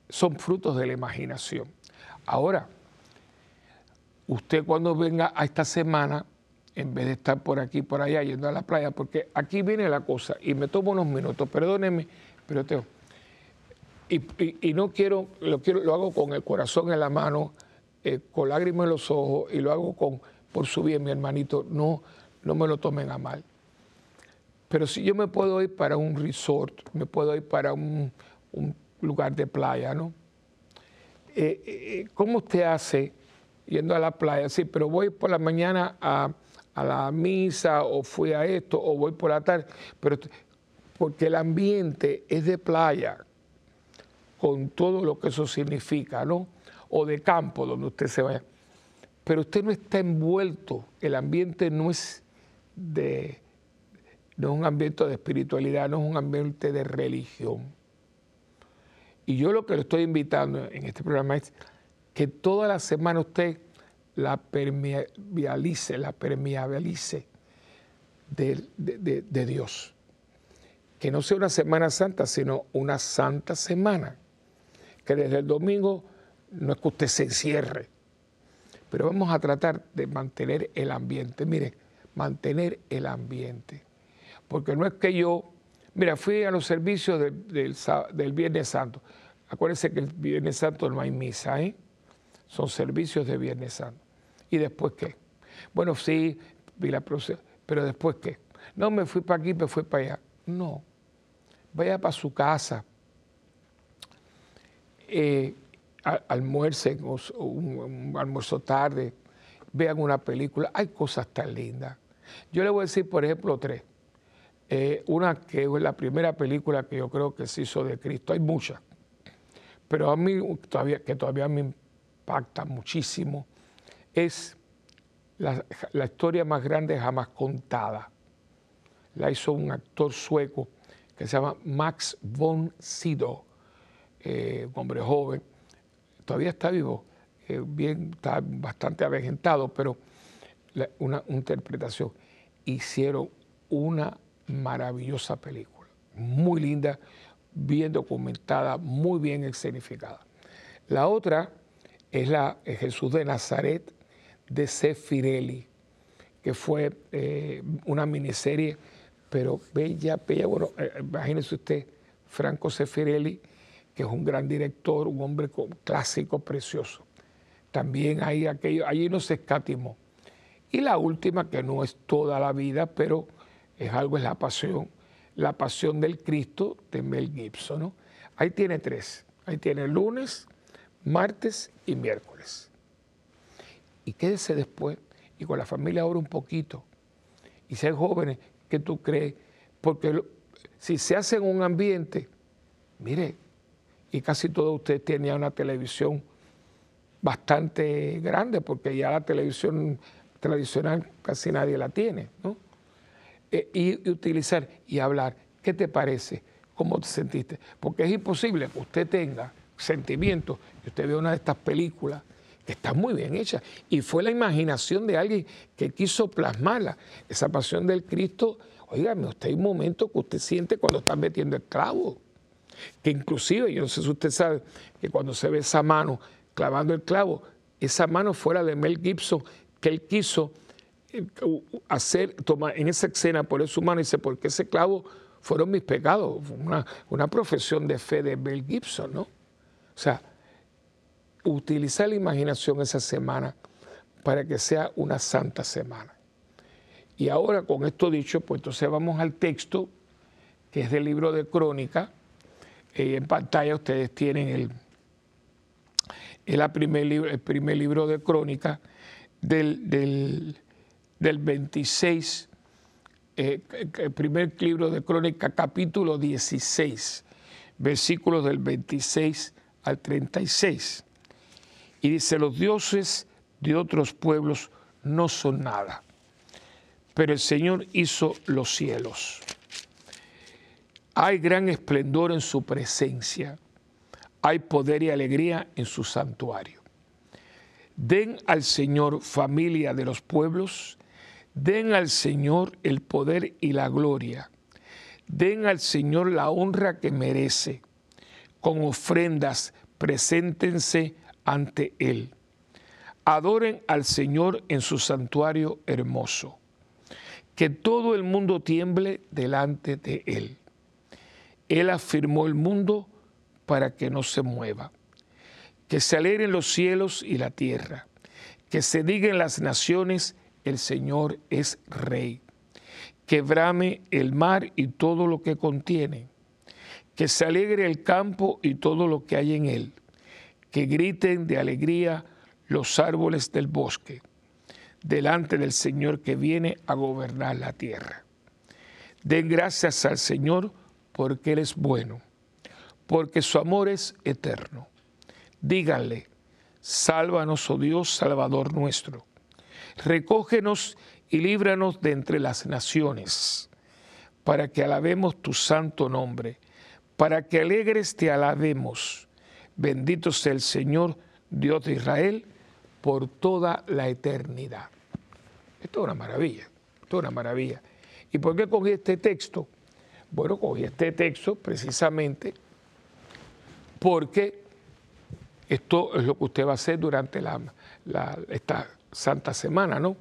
son frutos de la imaginación. Ahora, usted cuando venga a esta semana en vez de estar por aquí, por allá, yendo a la playa, porque aquí viene la cosa y me tomo unos minutos, perdóneme, pero Teo, y, no quiero lo, quiero, lo hago con el corazón en la mano, eh, con lágrimas en los ojos y lo hago con, por su bien, mi hermanito, no, no me lo tomen a mal. Pero si yo me puedo ir para un resort, me puedo ir para un, lugar de playa, ¿no? eh, eh, ¿cómo usted hace yendo a la playa? Sí, pero voy por la mañana a, a, la misa o fui a esto o voy por la tarde, pero porque el ambiente es de playa, con todo lo que eso significa, ¿no? O de campo, donde usted se vaya. Pero usted no está envuelto, el ambiente no es de, no es un ambiente de espiritualidad, no es un ambiente de religión. Y yo lo que le estoy invitando en este programa es que toda la semana usted la permeabilice, la permeabilice de, de, Dios. Que no sea una Semana Santa, sino una santa semana. Que desde el domingo no es que usted se encierre, pero vamos a tratar de mantener el ambiente. Mire, mantener el ambiente. Porque no es que yo, mira, fui a los servicios del, Viernes Santo. Acuérdense que el Viernes Santo no hay misa, ¿eh? Son servicios de Viernes Santo. ¿Y después qué? Bueno, sí, vi la procesión, pero después qué? No, me fui para aquí, me fui para allá. No, vaya para su casa, eh, almuercen un almuerzo tarde, vean una película, hay cosas tan lindas. Yo le voy a decir, por ejemplo, tres. Eh, una que es la primera película que yo creo que se hizo de Cristo, hay muchas, pero a mí todavía, que todavía me impacta muchísimo, es la, historia más grande jamás contada. La hizo un actor sueco que se llama Max von Sydow, eh, un hombre joven, todavía está vivo, eh, bien, está bastante avejentado, pero una, interpretación. Hicieron una maravillosa película, muy linda, bien documentada, muy bien escenificada. La otra es la Jesús de Nazaret de Sefirelli, que fue eh, una miniserie, pero bella, bella. Bueno, eh, imagínese usted, Franco Sefirelli, que es un gran director, un hombre clásico, precioso. También hay aquello, allí no se escatimó. Y la última, que no es toda la vida, pero es algo, es la pasión. La pasión del Cristo de Mel Gibson. ¿no? Ahí tiene tres. Ahí tiene lunes, martes y miércoles. Y quédese después y con la familia ahora un poquito. Y ser jóvenes, ¿qué tú crees? Porque si se hace en un ambiente, mire, y casi todos ustedes tenían una televisión bastante grande, porque ya la televisión tradicional casi nadie la tiene, ¿no? Eh, y, utilizar y hablar, ¿qué te parece? ¿Cómo te sentiste? Porque es imposible que usted tenga sentimientos y usted ve una de estas películas que está muy bien hecha y fue la imaginación de alguien que quiso plasmarla, esa pasión del Cristo. Oígame, usted hay un momento que usted siente cuando está metiendo el clavo, que inclusive, yo no sé si usted sabe, que cuando se ve esa mano clavando el clavo, esa mano fuera de Mel Gibson que él quiso eh, hacer, tomar en esa escena, por su mano y dice, porque ese clavo fueron mis pecados, una, una profesión de fe de Mel Gibson, ¿no? O sea, utilizar la imaginación esa semana para que sea una santa semana. Y ahora con esto dicho, pues entonces vamos al texto, que es del libro de Crónica. Eh, en pantalla ustedes tienen el, el, primer libro, el primer libro de Crónica, del, 26, eh, el primer libro de Crónica, capítulo 16, versículos del 26 al 36. Y dice, los dioses de otros pueblos no son nada, pero el Señor hizo los cielos. Hay gran esplendor en su presencia, hay poder y alegría en su santuario. Den al Señor familia de los pueblos, den al Señor el poder y la gloria, den al Señor la honra que merece, con ofrendas preséntense ante Él. Adoren al Señor en su santuario hermoso, que todo el mundo tiemble delante de Él. Él afirmó el mundo para que no se mueva. Que se alegren los cielos y la tierra, que se digan las naciones, el Señor es Rey, que brame el mar y todo lo que contiene, que se alegre el campo y todo lo que hay en él, que griten de alegría los árboles del bosque, delante del Señor que viene a gobernar la tierra. Den gracias al Señor porque Él es bueno, porque su amor es eterno. Díganle, sálvanos, oh Dios, Salvador nuestro. Recógenos y líbranos de entre las naciones, para que alabemos tu santo nombre, para que alegres te alabemos. Bendito sea el Señor, Dios de Israel, por toda la eternidad. Esto es una maravilla, esto es una maravilla. ¿Y por qué cogí este texto? Bueno, cogí este texto precisamente porque esto es lo que usted va a hacer durante la, esta Santa Semana, ¿no?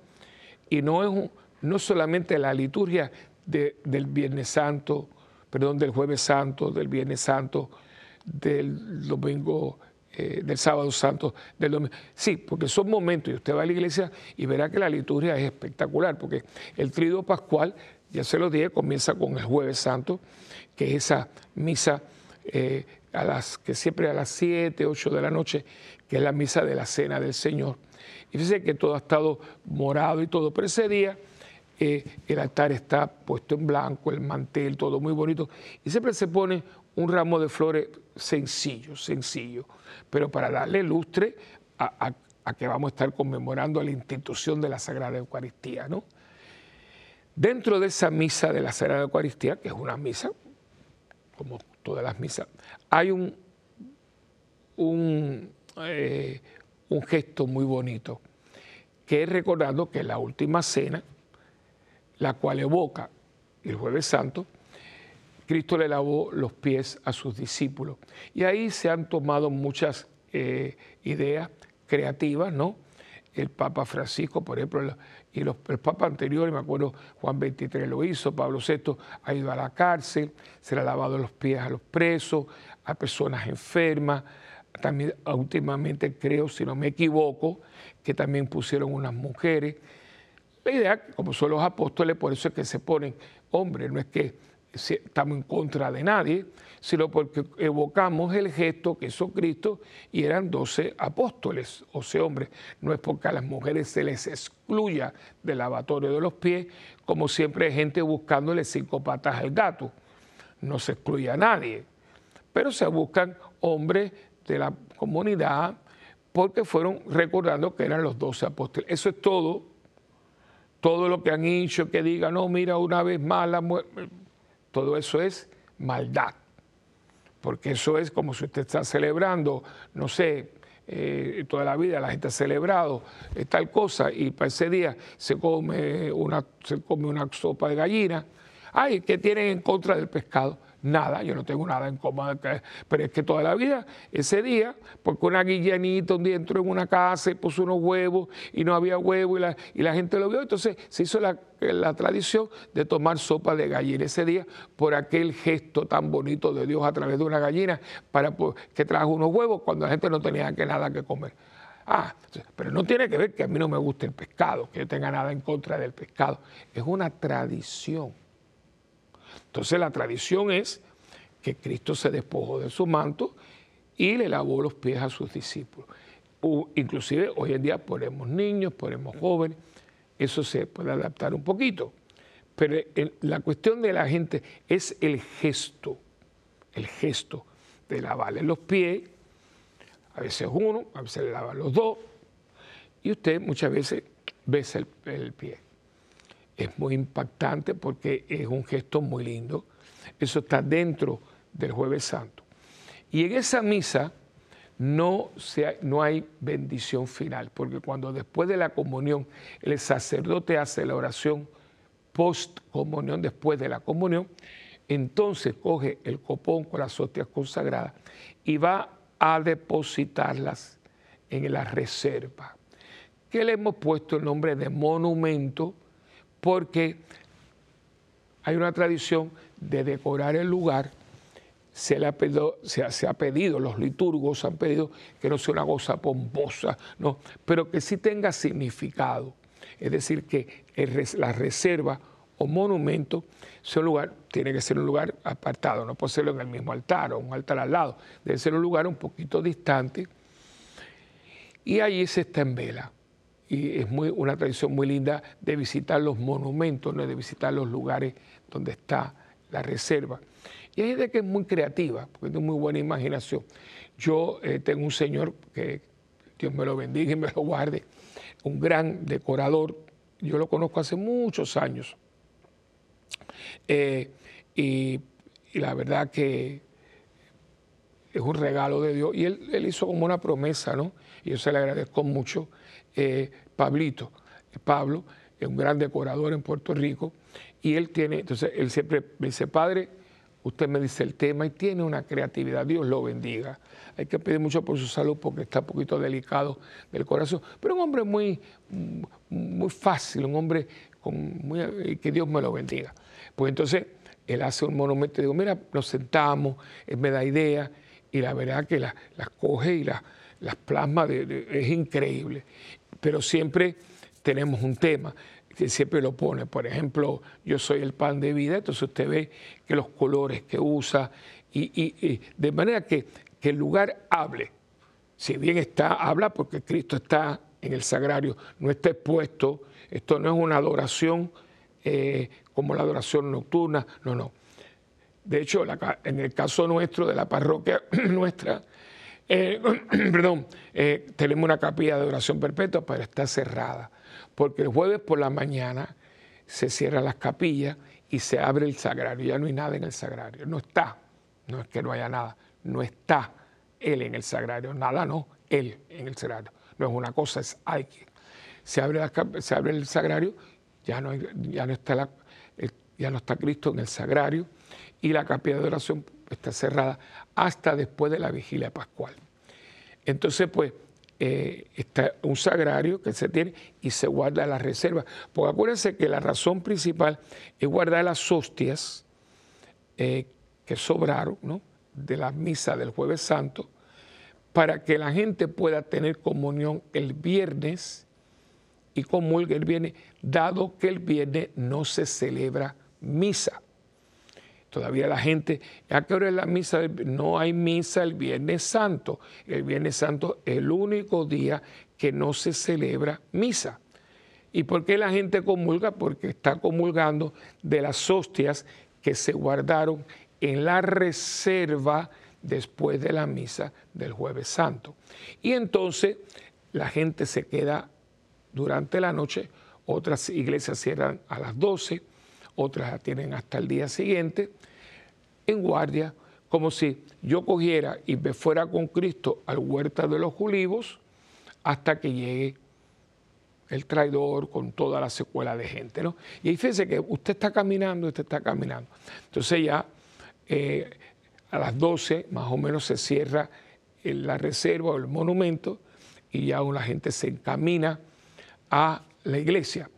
Y no es no solamente la liturgia del Viernes Santo, perdón, del Jueves Santo, del Viernes Santo, del Domingo eh, del sábado santo, del domingo. Sí, porque son momentos y usted va a la iglesia y verá que la liturgia es espectacular, porque el trido pascual, ya se lo dije, comienza con el jueves santo, que es esa misa eh, a las, que siempre a las 7, 8 de la noche, que es la misa de la cena del Señor. Y fíjense que todo ha estado morado y todo, pero ese día eh, el altar está puesto en blanco, el mantel, todo muy bonito, y siempre se pone un ramo de flores sencillo, sencillo, pero para darle lustre a, que vamos a estar conmemorando la institución de la Sagrada Eucaristía. ¿no? Dentro de esa misa de la Sagrada Eucaristía, que es una misa, como todas las misas, hay un, un, eh, gesto muy bonito, que es recordando que la última cena, la cual evoca el jueves santo, Cristo le lavó los pies a sus discípulos. Y ahí se han tomado muchas eh, ideas creativas, ¿no? El Papa Francisco, por ejemplo, y los, el Papa anterior, me acuerdo, Juan XXIII lo hizo, Pablo VI ha ido a la cárcel, se le ha lavado los pies a los presos, a personas enfermas, también últimamente creo, si no me equivoco, que también pusieron unas mujeres. La idea, como son los apóstoles, por eso es que se ponen hombres, no es que estamos en contra de nadie, sino porque evocamos el gesto que hizo Cristo y eran doce apóstoles, sea, hombres. No es porque a las mujeres se les excluya del lavatorio de los pies, como siempre hay gente buscándole cinco patas al gato. No se excluye a nadie, pero se buscan hombres de la comunidad porque fueron recordando que eran los doce apóstoles. Eso es todo. Todo lo que han hecho, que digan, no, mira, una vez más la muerte todo eso es maldad, porque eso es como si usted está celebrando, no sé, eh, toda la vida la gente ha celebrado eh, tal cosa y para ese día se come una, se come una sopa de gallina. Ay, ¿qué tienen en contra del pescado? Nada, yo no tengo nada en coma, pero es que toda la vida, ese día, porque una guillanita un día entró en una casa y puso unos huevos y no había huevo y la, gente lo vio, entonces se hizo la, la, tradición de tomar sopa de gallina ese día por aquel gesto tan bonito de Dios a través de una gallina para que trajo unos huevos cuando la gente no tenía que nada que comer. Ah, pero no tiene que ver que a mí no me guste el pescado, que yo tenga nada en contra del pescado. Es una tradición. Entonces la tradición es que Cristo se despojó de su manto y le lavó los pies a sus discípulos. inclusive hoy en día ponemos niños, ponemos jóvenes, eso se puede adaptar un poquito. Pero la cuestión de la gente es el gesto, el gesto de lavarle los pies, a veces uno, a veces le lava los dos, y usted muchas veces besa el pie es muy impactante porque es un gesto muy lindo. Eso está dentro del jueves santo. Y en esa misa no, no hay bendición final, porque cuando después de la comunión el sacerdote hace la oración post comunión, después de la comunión, entonces coge el copón con las hostias consagradas y va a depositarlas en la reserva, que le hemos puesto el nombre de monumento porque hay una tradición de decorar el lugar. Se, le ha pedido, se, ha, pedido, los liturgos han pedido que no sea una cosa pomposa, no, pero que sí tenga significado. Es decir, que la reserva o monumento sea lugar, tiene que ser un lugar apartado, no puede serlo en el mismo altar o un altar al lado, debe ser un lugar un poquito distante Y ahí se está en vela. Y es muy, una tradición muy linda de visitar los monumentos, ¿no? de visitar los lugares donde está la reserva. Y hay gente que es muy creativa, porque tiene muy buena imaginación. Yo eh, tengo un señor que Dios me lo bendiga y me lo guarde, un gran decorador. Yo lo conozco hace muchos años. Eh, y, la verdad que es un regalo de Dios. Y él, hizo como una promesa, ¿no? Y yo se le agradezco mucho. Eh, Pablito, Pablo, es un gran decorador en Puerto Rico. Y él tiene, entonces él siempre me dice, Padre, usted me dice el tema y tiene una creatividad, Dios lo bendiga. Hay que pedir mucho por su salud porque está un poquito delicado del corazón, pero un hombre muy, muy fácil, un hombre con muy, que Dios me lo bendiga. Pues entonces él hace un monumento digo, mira, nos sentamos, él me da idea y la verdad que las coge y las plasma, es increíble. Pero siempre tenemos un tema que siempre lo pone. Por ejemplo, yo soy el pan de vida, entonces usted ve que los colores que usa, y, de manera que, el lugar hable. Si bien está, habla porque Cristo está en el sagrario, no está expuesto, esto no es una adoración eh, como la adoración nocturna, no, no. De hecho, en el caso nuestro, de la parroquia [CLEARS THROAT] nuestra, eh, [CLEARS THROAT] perdón, eh, tenemos una capilla de adoración perpetua, pero está cerrada porque el jueves por la mañana se cierran las capillas y se abre el sagrario, ya no hay nada en el sagrario, no está, no es que no haya nada, no está él en el sagrario, nada no, él en el sagrario, no es una cosa, es alguien. Se abre, se abre el sagrario, ya no, está ya no está Cristo en el sagrario y la capilla de oración está cerrada hasta después de la vigilia pascual. Entonces, pues, eh, está un sagrario que se tiene y se guarda la reserva. Porque acuérdense que la razón principal es guardar las hostias eh, que sobraron de la misa del jueves santo para que la gente pueda tener comunión el viernes y comulgue el viernes, dado que el viernes no se celebra misa. Todavía la gente, ¿a qué hora es la misa? No hay misa el Viernes Santo. El Viernes Santo es el único día que no se celebra misa. ¿Y por qué la gente comulga? Porque está comulgando de las hostias que se guardaron en la reserva después de la misa del jueves santo. Y entonces la gente se queda durante la noche, otras iglesias cierran a las 12, otras la tienen hasta el día siguiente, en guardia, como si yo cogiera y me fuera con Cristo al huerta de los olivos hasta que llegue el traidor con toda la secuela de gente. ¿no? Y ahí fíjense que usted está caminando, usted está caminando. Entonces ya eh, a las 12 más o menos se cierra la reserva o el monumento y ya la gente se encamina a la iglesia.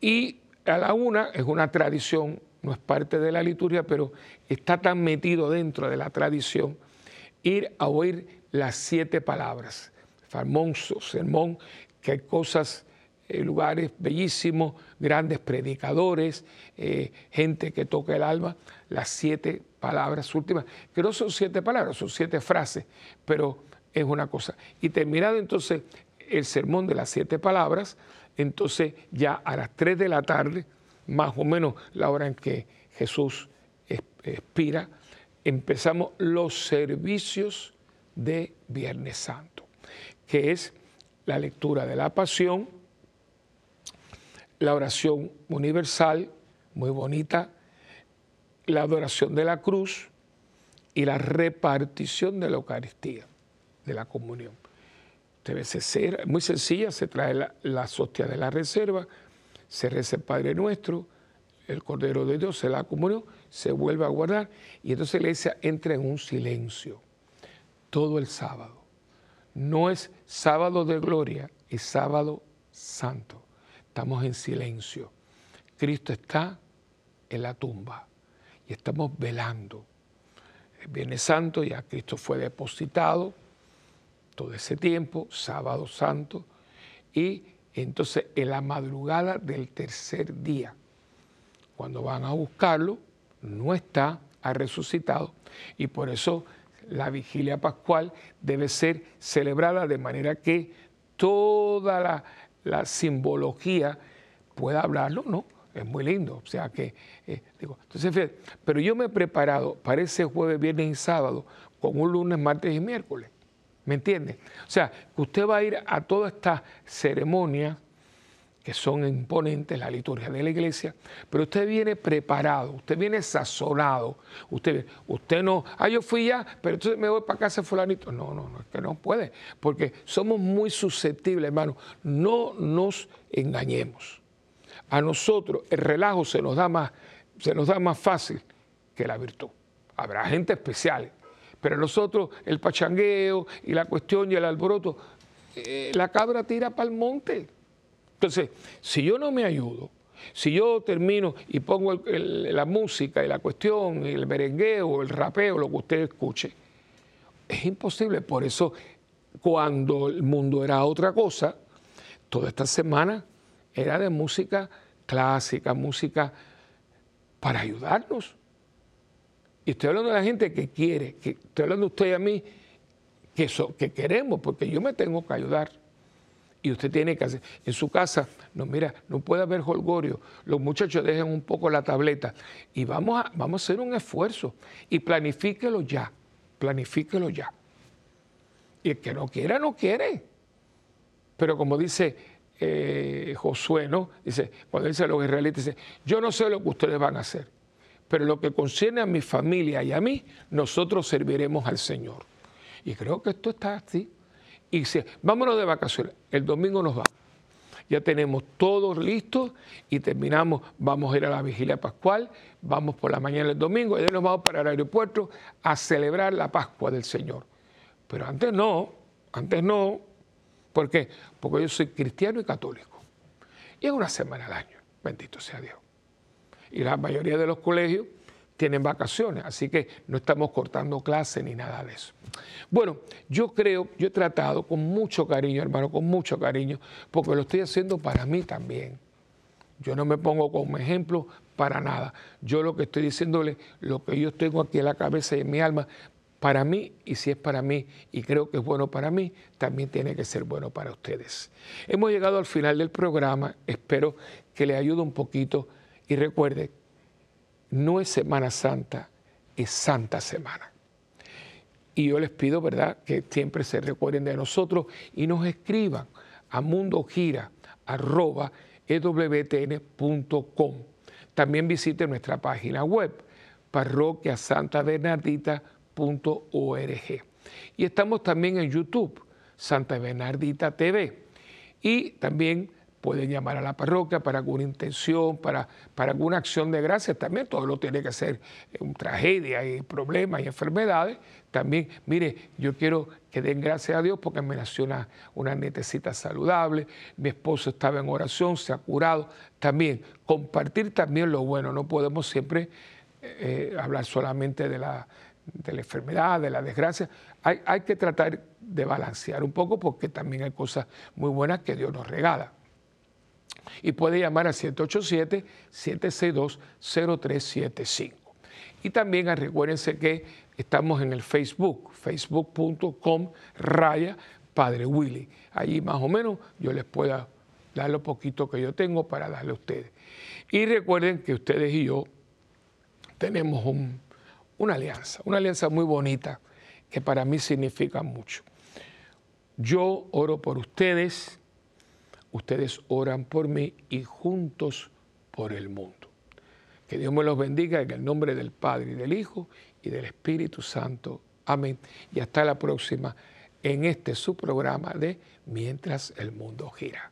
Y a la una es una tradición, no es parte de la liturgia, pero está tan metido dentro de la tradición, ir a oír las siete palabras. Famoso sermón, que hay cosas, eh, lugares bellísimos, grandes predicadores, eh, gente que toca el alma, las siete palabras últimas, que no son siete palabras, son siete frases, pero es una cosa. Y terminado entonces el sermón de las siete palabras, entonces ya a las 3 de la tarde, más o menos la hora en que Jesús expira, empezamos los servicios de Viernes Santo, que es la lectura de la pasión, la oración universal, muy bonita, la adoración de la cruz y la repartición de la Eucaristía, de la comunión debe ser muy sencilla, se trae la, la hostia de la reserva, se reza el Padre Nuestro, el Cordero de Dios se la comunión, se vuelve a guardar y entonces la iglesia entra en un silencio todo el sábado. No es sábado de gloria, es sábado santo. Estamos en silencio. Cristo está en la tumba y estamos velando. El Viernes Santo ya Cristo fue depositado todo ese tiempo, sábado santo, y entonces en la madrugada del tercer día, cuando van a buscarlo, no está, ha resucitado, y por eso la vigilia pascual debe ser celebrada de manera que toda la, simbología pueda hablarlo, ¿no? Es muy lindo. O sea que, eh, digo, entonces, pero yo me he preparado para ese jueves, viernes y sábado con un lunes, martes y miércoles. ¿Me entiende? O sea, que usted va a ir a toda esta ceremonia que son imponentes, la liturgia de la iglesia, pero usted viene preparado, usted viene sazonado, usted, usted no, ah, yo fui ya, pero entonces me voy para casa fulanito. No, no, no, es que no puede, porque somos muy susceptibles, hermano. No nos engañemos. A nosotros el relajo se nos da más, se nos da más fácil que la virtud. Habrá gente especial, pero nosotros el pachangueo y la cuestión y el alboroto, eh, la cabra tira para el monte. Entonces, si yo no me ayudo, si yo termino y pongo la música y la cuestión, el merengueo, el rapeo, lo que usted escuche, es imposible. Por eso, cuando el mundo era otra cosa, toda esta semana era de música clásica, música para ayudarnos. Y estoy hablando de la gente que quiere, que estoy hablando de usted y a mí, que, que queremos, porque yo me tengo que ayudar. Y usted tiene que hacer, en su casa, no, mira, no puede haber holgorio, los muchachos dejen un poco la tableta y vamos a, vamos a hacer un esfuerzo y planifíquelo ya, planifíquelo ya. Y el que no quiera, no quiere. Pero como dice eh, Josué, ¿no? Dice, cuando dice los israelitas, dice, yo no sé lo que ustedes van a hacer, pero lo que concierne a mi familia y a mí, nosotros serviremos al Señor. Y creo que esto está así. Y dice, vámonos de vacaciones, el domingo nos va. Ya tenemos todo listo y terminamos, vamos a ir a la vigilia pascual, vamos por la mañana del domingo y nos vamos para el aeropuerto a celebrar la Pascua del Señor. Pero antes no, antes no. ¿Por qué? Porque yo soy cristiano y católico. Y es una semana al año, bendito sea Dios y la mayoría de los colegios tienen vacaciones, así que no estamos cortando clases ni nada de eso. Bueno, yo creo, yo he tratado con mucho cariño, hermano, con mucho cariño, porque lo estoy haciendo para mí también. Yo no me pongo como ejemplo para nada. Yo lo que estoy diciéndole, lo que yo tengo aquí en la cabeza y en mi alma, para mí, y si es para mí y creo que es bueno para mí, también tiene que ser bueno para ustedes. Hemos llegado al final del programa, espero que le ayude un poquito y recuerde, no es Semana Santa, es Santa Semana. Y yo les pido, ¿verdad?, que siempre se recuerden de nosotros y nos escriban a mundogira.ewtn.com. También visiten nuestra página web, parroquiasantavernardita.org. Y estamos también en YouTube, Santa Bernardita TV. Y también pueden llamar a la parroquia para alguna intención, para, para alguna acción de gracias. También todo lo tiene que ser una tragedia y problemas y enfermedades. También, mire, yo quiero que den gracias a Dios porque me nació una, una netecita saludable, mi esposo estaba en oración, se ha curado. También compartir también lo bueno, no podemos siempre eh, hablar solamente de la, de la enfermedad, de la desgracia. Hay, hay que tratar de balancear un poco porque también hay cosas muy buenas que Dios nos regala y puede llamar al 787-762-0375. Y también ah, recuérdense que estamos en el Facebook, facebook.com raya Padre Willy. Allí más o menos yo les pueda dar lo poquito que yo tengo para darle a ustedes. Y recuerden que ustedes y yo tenemos una alianza, una alianza muy bonita que para mí significa mucho. Yo oro por ustedes ustedes oran por mí y juntos por el mundo. Que Dios me los bendiga en el nombre del Padre y del Hijo y del Espíritu Santo. Amén. Y hasta la próxima en este su programa de Mientras el mundo gira.